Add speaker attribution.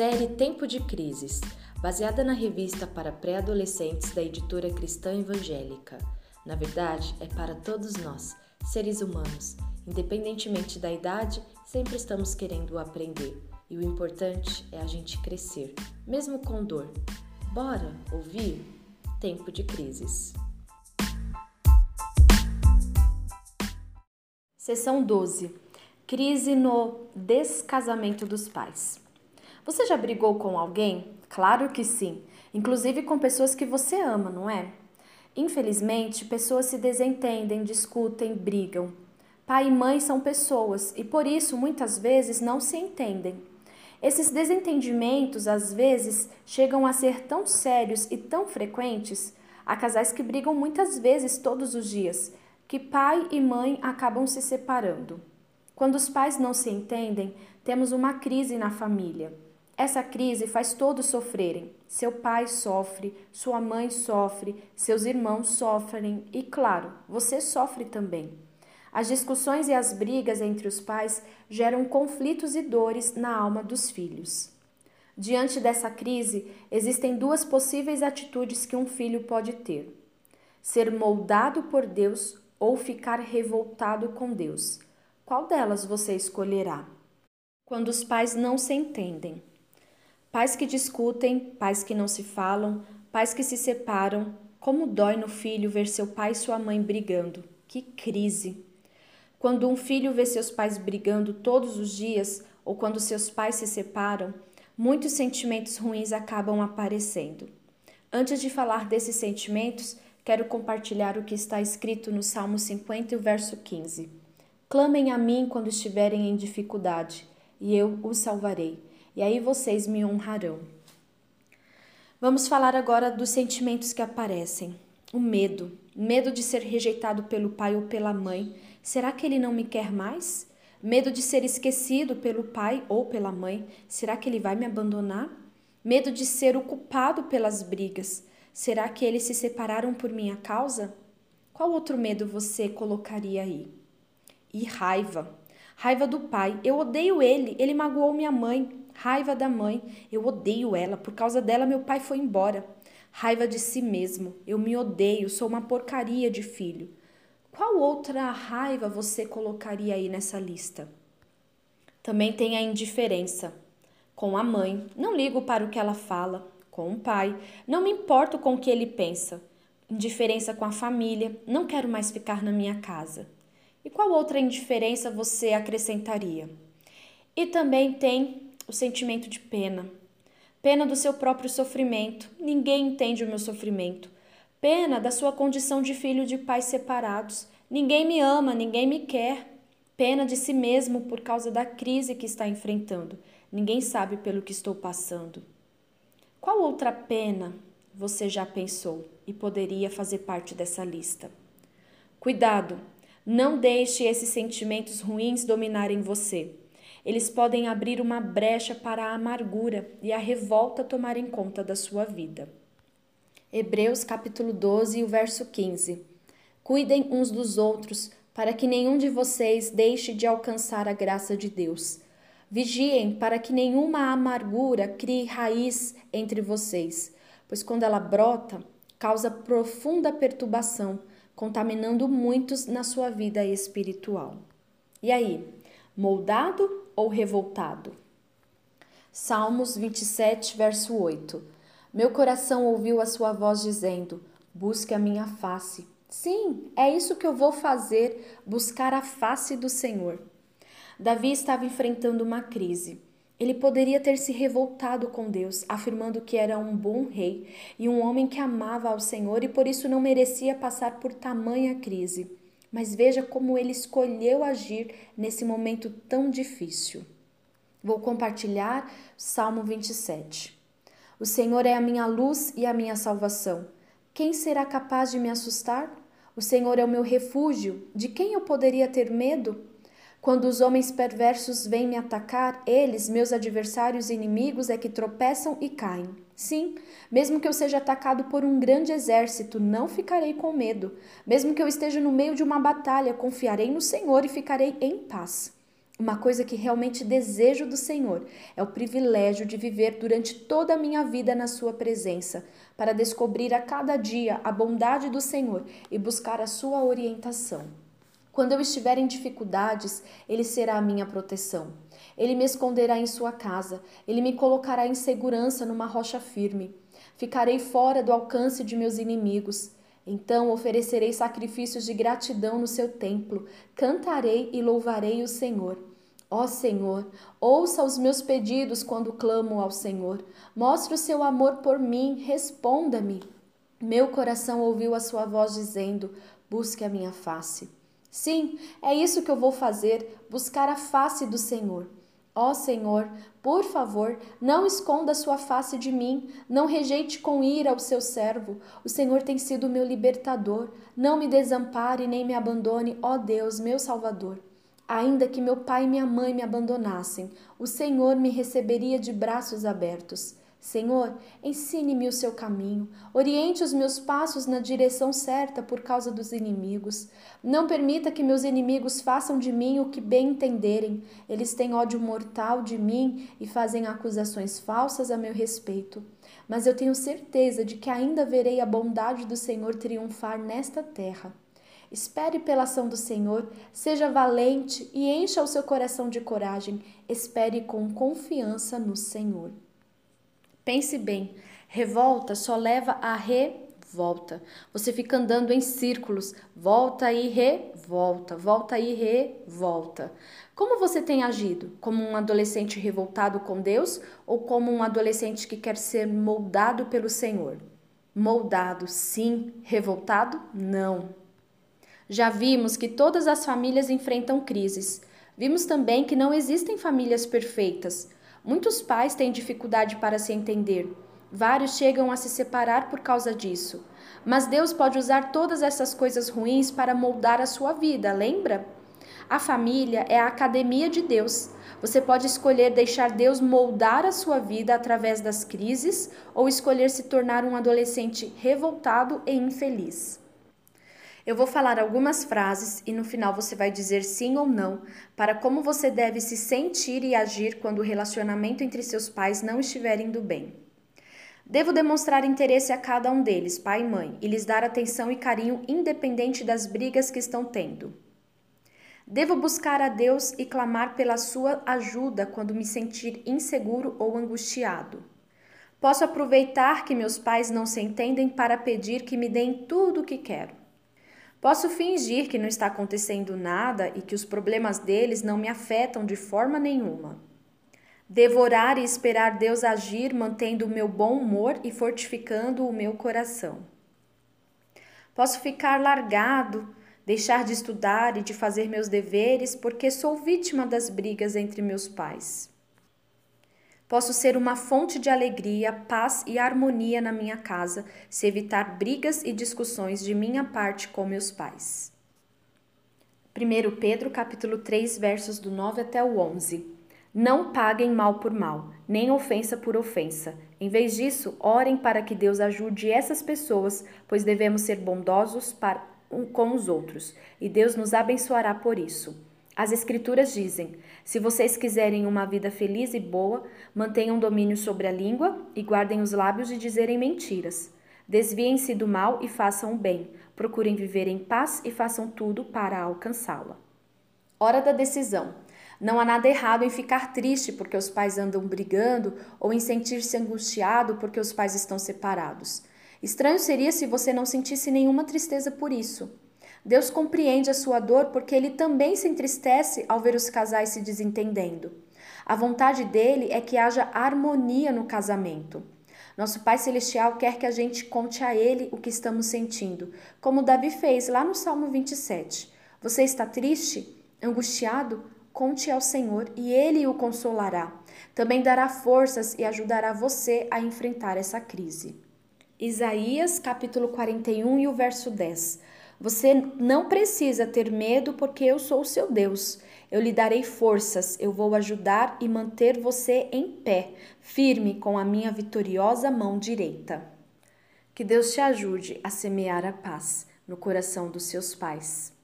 Speaker 1: Série Tempo de Crises, baseada na revista para pré-adolescentes da editora Cristã Evangélica. Na verdade, é para todos nós, seres humanos. Independentemente da idade, sempre estamos querendo aprender. E o importante é a gente crescer, mesmo com dor. Bora ouvir? Tempo de Crises. Seção 12 Crise no descasamento dos pais. Você já brigou com alguém? Claro que sim, inclusive com pessoas que você ama, não é? Infelizmente, pessoas se desentendem, discutem, brigam. Pai e mãe são pessoas e por isso muitas vezes não se entendem. Esses desentendimentos às vezes chegam a ser tão sérios e tão frequentes. Há casais que brigam muitas vezes todos os dias, que pai e mãe acabam se separando. Quando os pais não se entendem, temos uma crise na família. Essa crise faz todos sofrerem. Seu pai sofre, sua mãe sofre, seus irmãos sofrem e, claro, você sofre também. As discussões e as brigas entre os pais geram conflitos e dores na alma dos filhos. Diante dessa crise, existem duas possíveis atitudes que um filho pode ter: ser moldado por Deus ou ficar revoltado com Deus. Qual delas você escolherá? Quando os pais não se entendem. Pais que discutem, pais que não se falam, pais que se separam. Como dói no filho ver seu pai e sua mãe brigando. Que crise! Quando um filho vê seus pais brigando todos os dias ou quando seus pais se separam, muitos sentimentos ruins acabam aparecendo. Antes de falar desses sentimentos, quero compartilhar o que está escrito no Salmo 50, verso 15. Clamem a mim quando estiverem em dificuldade, e eu os salvarei e aí vocês me honrarão. Vamos falar agora dos sentimentos que aparecem. O medo, medo de ser rejeitado pelo pai ou pela mãe. Será que ele não me quer mais? Medo de ser esquecido pelo pai ou pela mãe. Será que ele vai me abandonar? Medo de ser ocupado pelas brigas. Será que eles se separaram por minha causa? Qual outro medo você colocaria aí? E raiva. Raiva do pai. Eu odeio ele, ele magoou minha mãe. Raiva da mãe, eu odeio ela, por causa dela meu pai foi embora. Raiva de si mesmo, eu me odeio, sou uma porcaria de filho. Qual outra raiva você colocaria aí nessa lista? Também tem a indiferença. Com a mãe, não ligo para o que ela fala. Com o pai, não me importo com o que ele pensa. Indiferença com a família, não quero mais ficar na minha casa. E qual outra indiferença você acrescentaria? E também tem o sentimento de pena. Pena do seu próprio sofrimento. Ninguém entende o meu sofrimento. Pena da sua condição de filho de pais separados. Ninguém me ama, ninguém me quer. Pena de si mesmo por causa da crise que está enfrentando. Ninguém sabe pelo que estou passando. Qual outra pena você já pensou e poderia fazer parte dessa lista? Cuidado, não deixe esses sentimentos ruins dominarem você. Eles podem abrir uma brecha para a amargura e a revolta tomarem conta da sua vida. Hebreus capítulo 12, o verso 15. Cuidem uns dos outros, para que nenhum de vocês deixe de alcançar a graça de Deus. Vigiem para que nenhuma amargura crie raiz entre vocês, pois quando ela brota, causa profunda perturbação, contaminando muitos na sua vida espiritual. E aí, moldado ou revoltado? Salmos 27, verso 8. Meu coração ouviu a sua voz dizendo: Busque a minha face. Sim, é isso que eu vou fazer, buscar a face do Senhor. Davi estava enfrentando uma crise. Ele poderia ter se revoltado com Deus, afirmando que era um bom rei e um homem que amava ao Senhor e por isso não merecia passar por tamanha crise. Mas veja como ele escolheu agir nesse momento tão difícil. Vou compartilhar Salmo 27. O Senhor é a minha luz e a minha salvação. Quem será capaz de me assustar? O Senhor é o meu refúgio. De quem eu poderia ter medo? Quando os homens perversos vêm me atacar, eles, meus adversários e inimigos, é que tropeçam e caem. Sim, mesmo que eu seja atacado por um grande exército, não ficarei com medo. Mesmo que eu esteja no meio de uma batalha, confiarei no Senhor e ficarei em paz. Uma coisa que realmente desejo do Senhor é o privilégio de viver durante toda a minha vida na Sua presença, para descobrir a cada dia a bondade do Senhor e buscar a Sua orientação. Quando eu estiver em dificuldades, Ele será a minha proteção. Ele me esconderá em Sua casa, Ele me colocará em segurança numa rocha firme. Ficarei fora do alcance de meus inimigos. Então oferecerei sacrifícios de gratidão no seu templo, cantarei e louvarei o Senhor. Ó Senhor, ouça os meus pedidos quando clamo ao Senhor. Mostre o seu amor por mim, responda-me. Meu coração ouviu a sua voz dizendo: Busque a minha face. Sim, é isso que eu vou fazer, buscar a face do Senhor. Ó Senhor, por favor, não esconda sua face de mim, não rejeite com ira o seu servo. O Senhor tem sido meu libertador. Não me desampare nem me abandone, ó Deus, meu Salvador. Ainda que meu pai e minha mãe me abandonassem, o Senhor me receberia de braços abertos. Senhor, ensine-me o seu caminho, oriente os meus passos na direção certa por causa dos inimigos. Não permita que meus inimigos façam de mim o que bem entenderem. Eles têm ódio mortal de mim e fazem acusações falsas a meu respeito. Mas eu tenho certeza de que ainda verei a bondade do Senhor triunfar nesta terra. Espere pela ação do Senhor, seja valente e encha o seu coração de coragem. Espere com confiança no Senhor. Pense bem, revolta só leva a revolta. Você fica andando em círculos, volta e revolta, volta e revolta. Como você tem agido? Como um adolescente revoltado com Deus ou como um adolescente que quer ser moldado pelo Senhor? Moldado, sim. Revoltado, não. Já vimos que todas as famílias enfrentam crises. Vimos também que não existem famílias perfeitas. Muitos pais têm dificuldade para se entender. Vários chegam a se separar por causa disso. Mas Deus pode usar todas essas coisas ruins para moldar a sua vida, lembra? A família é a academia de Deus. Você pode escolher deixar Deus moldar a sua vida através das crises ou escolher se tornar um adolescente revoltado e infeliz. Eu vou falar algumas frases e no final você vai dizer sim ou não para como você deve se sentir e agir quando o relacionamento entre seus pais não estiver indo bem. Devo demonstrar interesse a cada um deles, pai e mãe, e lhes dar atenção e carinho independente das brigas que estão tendo. Devo buscar a Deus e clamar pela sua ajuda quando me sentir inseguro ou angustiado. Posso aproveitar que meus pais não se entendem para pedir que me deem tudo o que quero. Posso fingir que não está acontecendo nada e que os problemas deles não me afetam de forma nenhuma. Devorar e esperar Deus agir, mantendo o meu bom humor e fortificando o meu coração. Posso ficar largado, deixar de estudar e de fazer meus deveres porque sou vítima das brigas entre meus pais. Posso ser uma fonte de alegria, paz e harmonia na minha casa se evitar brigas e discussões de minha parte com meus pais. 1 Pedro capítulo 3, versos do 9 até o 11. Não paguem mal por mal, nem ofensa por ofensa. Em vez disso, orem para que Deus ajude essas pessoas, pois devemos ser bondosos para um com os outros, e Deus nos abençoará por isso. As Escrituras dizem: se vocês quiserem uma vida feliz e boa, mantenham domínio sobre a língua e guardem os lábios de dizerem mentiras. Desviem-se do mal e façam o bem. Procurem viver em paz e façam tudo para alcançá-la. Hora da decisão. Não há nada errado em ficar triste porque os pais andam brigando ou em sentir-se angustiado porque os pais estão separados. Estranho seria se você não sentisse nenhuma tristeza por isso. Deus compreende a sua dor porque ele também se entristece ao ver os casais se desentendendo. A vontade dele é que haja harmonia no casamento. Nosso Pai Celestial quer que a gente conte a Ele o que estamos sentindo, como Davi fez lá no Salmo 27. Você está triste? Angustiado? Conte ao Senhor e Ele o consolará. Também dará forças e ajudará você a enfrentar essa crise. Isaías capítulo 41 e o verso 10. Você não precisa ter medo, porque eu sou o seu Deus. Eu lhe darei forças, eu vou ajudar e manter você em pé, firme com a minha vitoriosa mão direita. Que Deus te ajude a semear a paz no coração dos seus pais.